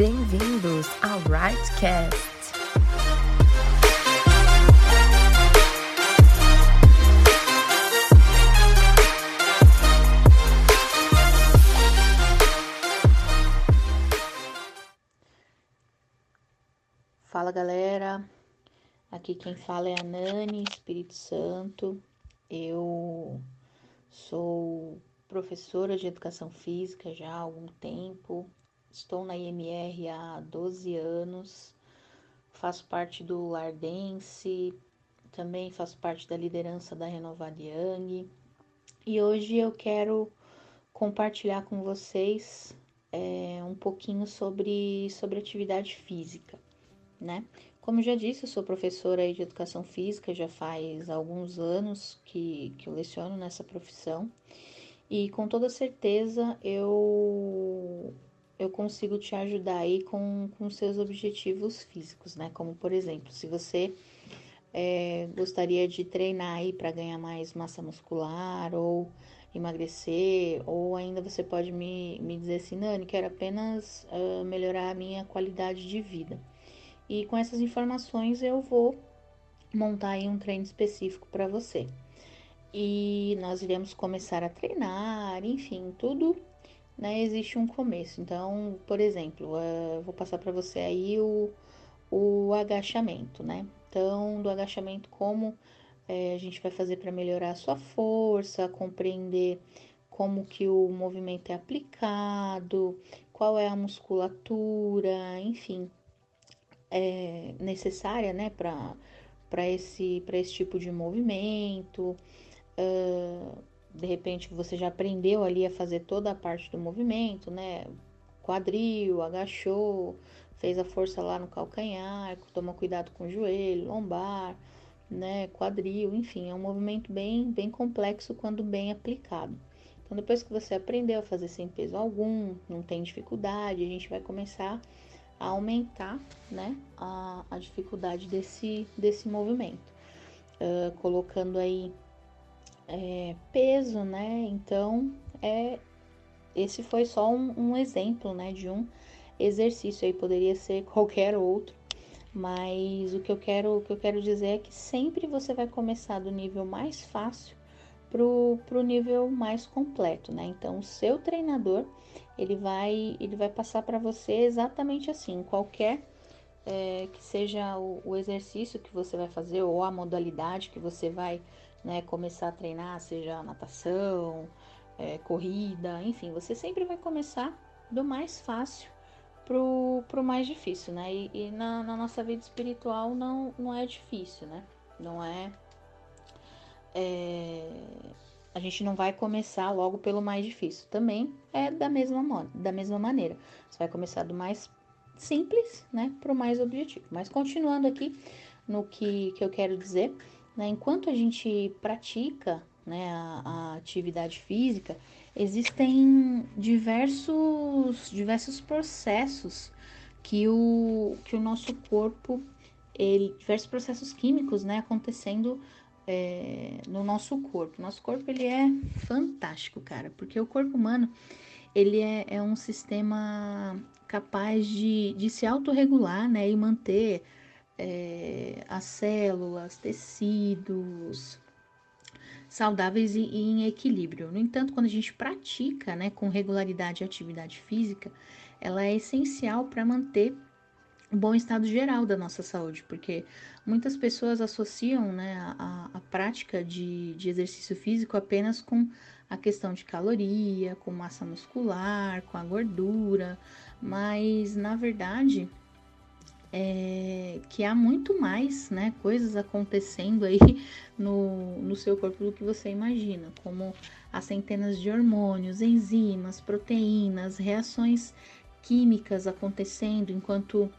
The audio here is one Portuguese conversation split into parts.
Bem-vindos ao Rightcast. Fala galera, aqui quem fala é a Nani, Espírito Santo. Eu sou professora de educação física já há algum tempo, estou na IMR há 12 anos, faço parte do Lardense, também faço parte da liderança da Renovada Young e hoje eu quero compartilhar com vocês é, um pouquinho sobre, sobre atividade física, né? Como já disse, eu sou professora de educação física, já faz alguns anos que, que eu leciono nessa profissão e com toda certeza eu eu consigo te ajudar aí com, com seus objetivos físicos, né? Como por exemplo, se você é, gostaria de treinar aí para ganhar mais massa muscular ou emagrecer, ou ainda você pode me, me dizer assim, Nani, quero apenas uh, melhorar a minha qualidade de vida. E com essas informações eu vou montar aí um treino específico para você e nós iremos começar a treinar, enfim, tudo, né? Existe um começo. Então, por exemplo, uh, vou passar para você aí o, o agachamento, né? Então, do agachamento, como é, a gente vai fazer para melhorar a sua força, compreender como que o movimento é aplicado, qual é a musculatura, enfim, é necessária, né, para esse, esse tipo de movimento de repente você já aprendeu ali a fazer toda a parte do movimento, né? Quadril, agachou, fez a força lá no calcanhar, toma cuidado com o joelho, lombar, né? Quadril, enfim, é um movimento bem, bem complexo quando bem aplicado. Então, depois que você aprendeu a fazer sem peso algum, não tem dificuldade, a gente vai começar a aumentar, né? A, a dificuldade desse, desse movimento. Uh, colocando aí é, peso, né? Então, é esse foi só um, um, exemplo, né, de um exercício aí poderia ser qualquer outro, mas o que eu quero, o que eu quero dizer é que sempre você vai começar do nível mais fácil pro, pro nível mais completo, né? Então, o seu treinador ele vai ele vai passar para você exatamente assim, qualquer é, que seja o, o exercício que você vai fazer ou a modalidade que você vai né, começar a treinar, seja natação, é, corrida, enfim, você sempre vai começar do mais fácil pro, pro mais difícil, né? E, e na, na, nossa vida espiritual não, não é difícil, né? Não é, é, A gente não vai começar logo pelo mais difícil. Também é da mesma, da mesma maneira. Você vai começar do mais simples, né, pro mais objetivo. Mas continuando aqui no que, que eu quero dizer, né? Enquanto a gente pratica né, a, a, atividade física, existem diversos, diversos processos que o, que o nosso corpo, ele, diversos processos químicos né, acontecendo é, no nosso corpo. Nosso corpo ele é fantástico, cara, porque o corpo humano ele é, é um sistema capaz de, de se autorregular né, e manter é, as células, tecidos saudáveis e, e, em equilíbrio. No entanto, quando a gente pratica né, com regularidade a atividade física, ela é essencial para manter o bom estado geral da nossa saúde, porque muitas pessoas associam né, a, a prática de, de exercício físico apenas com a questão de caloria, com massa muscular, com a gordura, mas na verdade é, que há muito mais né, coisas acontecendo aí no, no seu corpo do que você imagina, como as centenas de hormônios, enzimas, proteínas, reações químicas acontecendo enquanto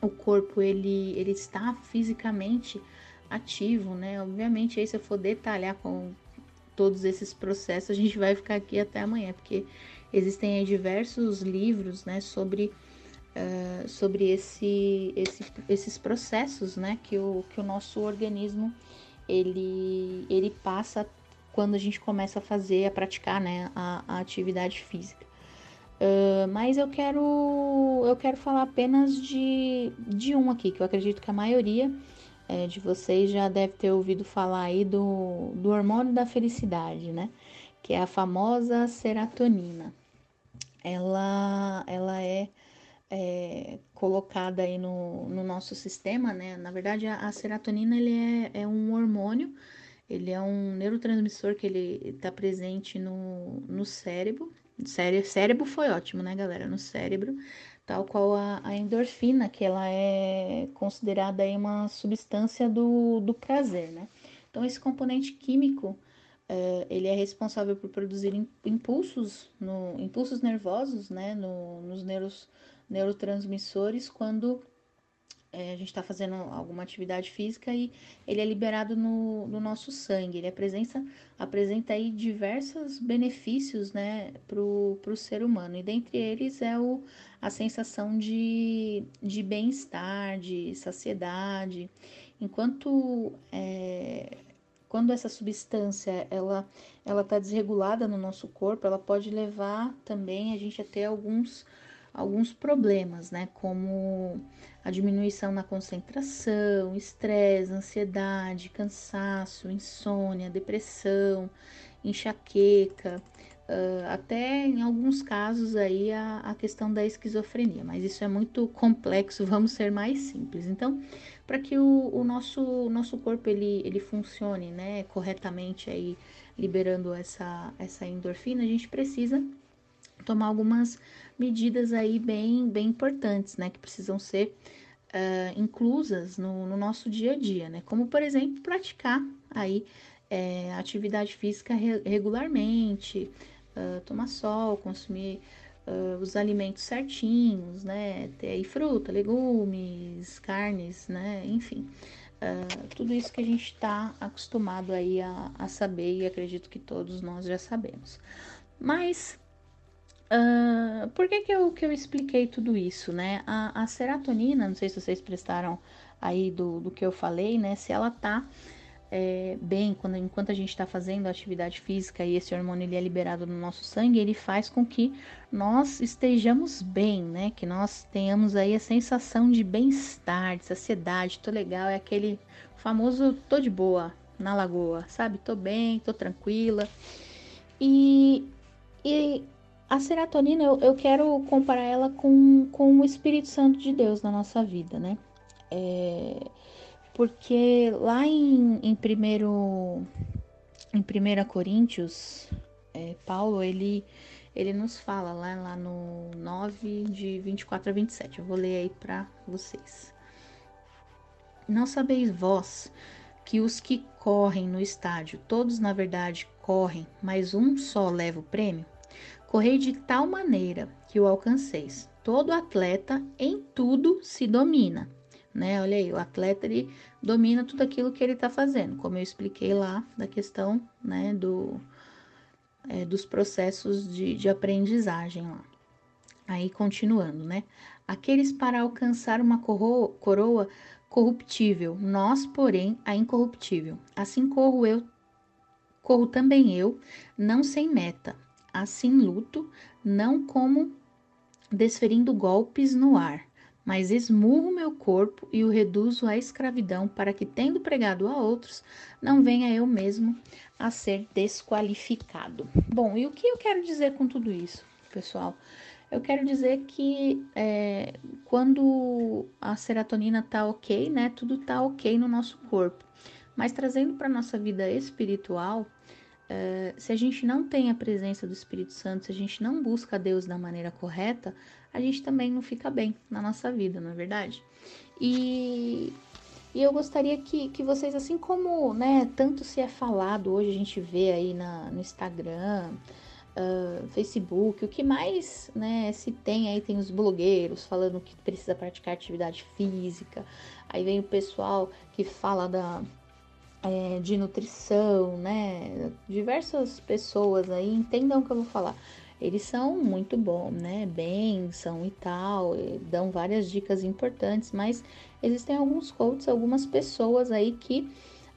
o corpo ele, ele está fisicamente ativo, né? Obviamente, aí se eu for detalhar com todos esses processos, a gente vai ficar aqui até amanhã, porque existem diversos livros, né, sobre uh, sobre esse, esse, esses processos, né, que o, que o nosso organismo ele, ele passa quando a gente começa a fazer, a praticar, né, a, a atividade física. Uh, mas eu quero eu quero falar apenas de, de um aqui, que eu acredito que a maioria é, de vocês já deve ter ouvido falar aí do, do hormônio da felicidade, né? Que é a famosa serotonina. Ela, ela é, é colocada aí no, no nosso sistema, né? Na verdade, a, a serotonina ele é, é um hormônio, ele é um neurotransmissor que ele está presente no, no cérebro. Cére, cérebro foi ótimo, né, galera? No cérebro tal qual a, a, endorfina, que ela é considerada aí uma substância do, do prazer, né? Então, esse componente químico, é, ele é responsável por produzir impulsos, no, impulsos nervosos, né, no, nos neuros, neurotransmissores, quando é, a gente está fazendo alguma atividade física e ele é liberado no, no nosso sangue. Ele apresenta, apresenta aí diversos benefícios né, para o ser humano, e dentre eles é o, a sensação de, de bem-estar, de saciedade. Enquanto é, quando essa substância ela ela está desregulada no nosso corpo, ela pode levar também a gente a ter alguns alguns problemas, né? Como a diminuição na concentração, estresse, ansiedade, cansaço, insônia, depressão, enxaqueca, uh, até em alguns casos aí a, a questão da esquizofrenia, mas isso é muito complexo, vamos ser mais simples. Então, para que o, o, nosso, nosso corpo ele, ele funcione né, corretamente aí, liberando essa, essa endorfina, a gente precisa tomar algumas medidas aí bem, bem importantes, né, que precisam ser uh, inclusas no, no, nosso dia a dia, né, como por exemplo praticar aí é, atividade física re regularmente, uh, tomar sol, consumir uh, os alimentos certinhos, né, ter aí fruta, legumes, carnes, né, enfim, tudo isso que a gente está acostumado aí a, a saber e acredito que todos nós já sabemos. Mas Uh, por que, que, eu, que eu expliquei tudo isso, né? A, a serotonina, não sei se vocês prestaram aí do, do que eu falei, né? Se ela tá é, bem, quando, enquanto a gente está fazendo atividade física e esse hormônio ele é liberado no nosso sangue, ele faz com que nós estejamos bem, né? Que nós tenhamos aí a sensação de bem-estar, de saciedade, tô legal, é aquele famoso tô de boa na lagoa, sabe? Tô bem, tô tranquila. E, e a serotonina, eu, eu quero comparar ela com, com o Espírito Santo de Deus na nossa vida, né? É, porque lá em, em primeiro em 1 Coríntios, é, Paulo, ele, ele nos fala lá, lá no 9, de 24 a 27. Eu vou ler aí para vocês. Não sabeis vós que os que correm no estádio, todos na verdade correm, mas um só leva o prêmio? Correi de tal maneira que o alcanceis. Todo atleta em tudo se domina, né? Olha aí, o atleta ele domina tudo aquilo que ele está fazendo, como eu expliquei lá da questão, né, do, é, dos processos de, de aprendizagem lá. Aí, continuando, né? Aqueles para alcançar uma coroa, coroa corruptível, nós, porém, a incorruptível. Assim corro eu, corro também eu, não sem meta, assim luto, não como desferindo golpes no ar, mas esmurro meu corpo e o reduzo à escravidão, para que, tendo pregado a outros, não venha eu mesmo a ser desqualificado. Bom, e o que eu quero dizer com tudo isso, pessoal? Eu quero dizer que é, quando a serotonina tá ok, né? Tudo tá ok no nosso corpo. Mas trazendo para nossa vida espiritual, Uh, se a gente não tem a presença do Espírito Santo, se a gente não busca Deus da maneira correta, a gente também não fica bem na nossa vida, não é verdade? E, e eu gostaria que, que vocês, assim como né, tanto se é falado, hoje a gente vê aí na, no Instagram, uh, Facebook, o que mais né, se tem aí, tem os blogueiros falando que precisa praticar atividade física, aí vem o pessoal que fala da é, de nutrição, né? Diversas pessoas aí entendam o que eu vou falar. Eles são muito bons, né? Bensão e tal, e dão várias dicas importantes, mas existem alguns coaches, algumas pessoas aí que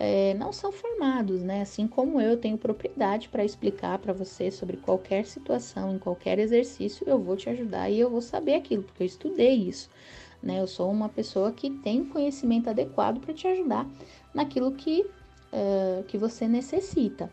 é, não são formados, né? Assim como eu tenho propriedade para explicar para você sobre qualquer situação, em qualquer exercício, eu vou te ajudar e eu vou saber aquilo, porque eu estudei isso. Né? Eu sou uma pessoa que tem conhecimento adequado para te ajudar naquilo que, uh, que você necessita.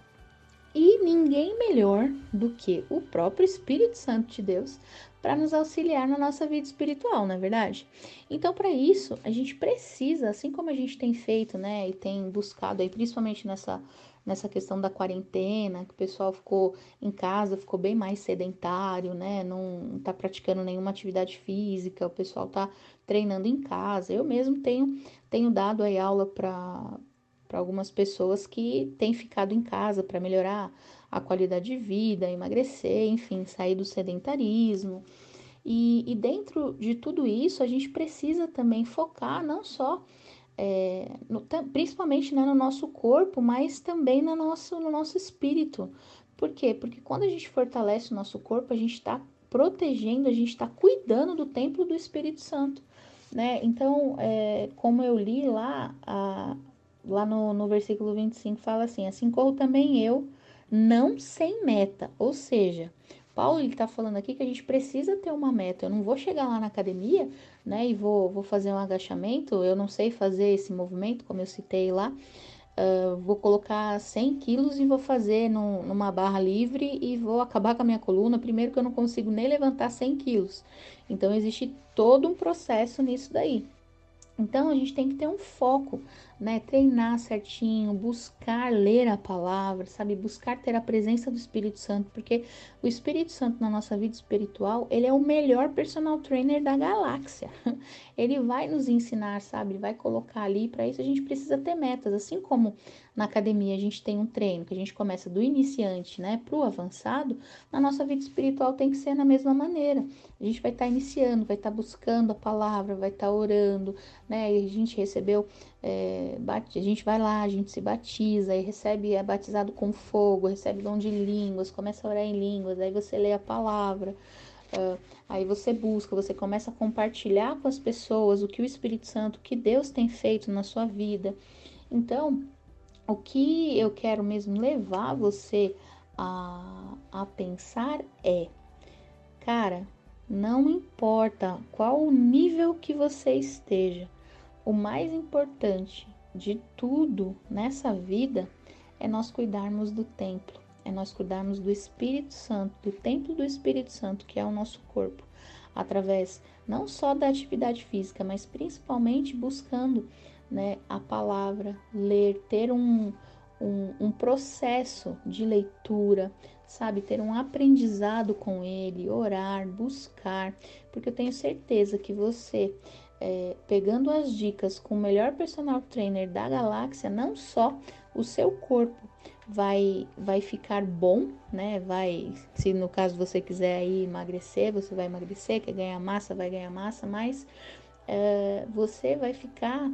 E ninguém melhor do que o próprio Espírito Santo de Deus para nos auxiliar na nossa vida espiritual, não é verdade? Então, para isso, a gente precisa, assim como a gente tem feito, né, e tem buscado aí, principalmente nessa nessa questão da quarentena, que o pessoal ficou em casa, ficou bem mais sedentário, né? Não está praticando nenhuma atividade física, o pessoal está treinando em casa. Eu mesmo tenho, tenho dado aí aula para algumas pessoas que têm ficado em casa para melhorar a qualidade de vida, emagrecer, enfim, sair do sedentarismo. E, e dentro de tudo isso, a gente precisa também focar não só é, no, principalmente né, no nosso corpo, mas também no nosso, no nosso espírito. Por quê? Porque quando a gente fortalece o nosso corpo, a gente está protegendo, a gente está cuidando do templo do Espírito Santo né? Então, é, como eu li lá, a, lá no, no versículo 25, fala assim: Assim corro também eu, não sem meta. Ou seja, Paulo está falando aqui que a gente precisa ter uma meta. Eu não vou chegar lá na academia, né, e vou, vou fazer um agachamento. Eu não sei fazer esse movimento, como eu citei lá. Uh, vou colocar 100 quilos e vou fazer no, numa barra livre e vou acabar com a minha coluna. Primeiro que eu não consigo nem levantar 100 quilos. Então, existe todo um processo nisso daí. Então, a gente tem que ter um foco né? Treinar certinho, buscar ler a palavra, sabe? Buscar ter a presença do Espírito Santo, porque o Espírito Santo na nossa vida espiritual, ele é o melhor personal trainer da galáxia. Ele vai nos ensinar, sabe? Vai colocar ali, para isso a gente precisa ter metas, assim como na academia a gente tem um treino que a gente começa do iniciante, né, para o avançado, na nossa vida espiritual tem que ser na mesma maneira. A gente vai estar tá iniciando, vai estar tá buscando a palavra, vai estar tá orando, né? E a gente recebeu é, a gente vai lá, a gente se batiza e recebe, é batizado com fogo, recebe dom de línguas, começa a orar em línguas, aí você lê a palavra, uh, aí você busca, você começa a compartilhar com as pessoas o que o Espírito Santo, o que Deus tem feito na sua vida. Então, o que eu quero mesmo levar você a, a pensar é, cara, não importa qual o nível que você esteja, o mais importante de tudo nessa vida é nós cuidarmos do templo, é nós cuidarmos do Espírito Santo, do templo do Espírito Santo, que é o nosso corpo, através não só da atividade física, mas principalmente buscando né, a palavra, ler, ter um, um, um processo de leitura, sabe? Ter um aprendizado com ele, orar, buscar, porque eu tenho certeza que você é, pegando as dicas com o melhor personal trainer da galáxia, não só o seu corpo vai vai ficar bom, né? Vai, se no caso você quiser aí emagrecer, você vai emagrecer, quer ganhar massa, vai ganhar massa, mas é, você vai ficar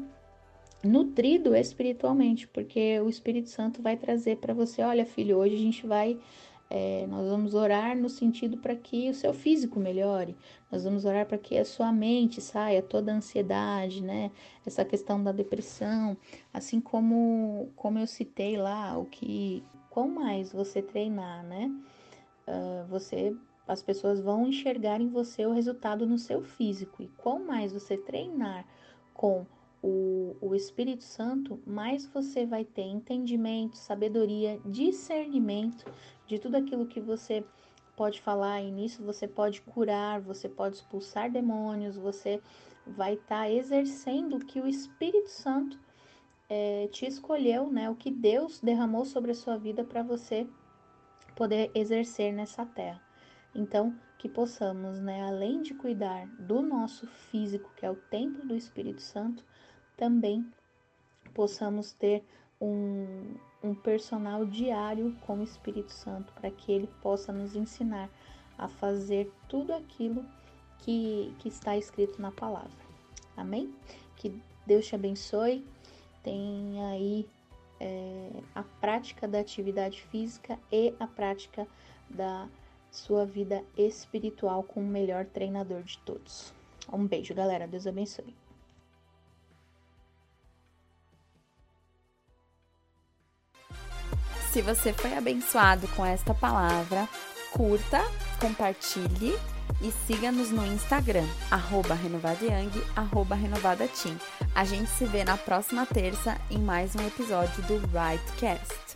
nutrido espiritualmente, porque o Espírito Santo vai trazer para você, olha filho, hoje a gente vai é, nós vamos orar no sentido para que o seu físico melhore, nós vamos orar para que a sua mente saia toda a ansiedade, né? Essa questão da depressão, assim como, como eu citei lá, o que, qual mais você treinar, né? Uh, você, as pessoas vão enxergar em você o resultado no seu físico, e qual mais você treinar com o, o Espírito Santo, mais você vai ter entendimento, sabedoria, discernimento de tudo aquilo que você pode falar, e nisso você pode curar, você pode expulsar demônios, você vai estar tá exercendo o que o Espírito Santo é, te escolheu, né? O que Deus derramou sobre a sua vida para você poder exercer nessa terra. Então, que possamos, né, além de cuidar do nosso físico, que é o templo do Espírito Santo, também possamos ter um, um personal diário com o Espírito Santo, para que ele possa nos ensinar a fazer tudo aquilo que, que está escrito na palavra. Amém? Que Deus te abençoe. Tenha aí é, a prática da atividade física e a prática da sua vida espiritual com o melhor treinador de todos. Um beijo, galera. Deus abençoe. Se você foi abençoado com esta palavra, curta, compartilhe e siga-nos no Instagram, arroba renovadayang, arroba renovadateam. A gente se vê na próxima terça em mais um episódio do Rightcast.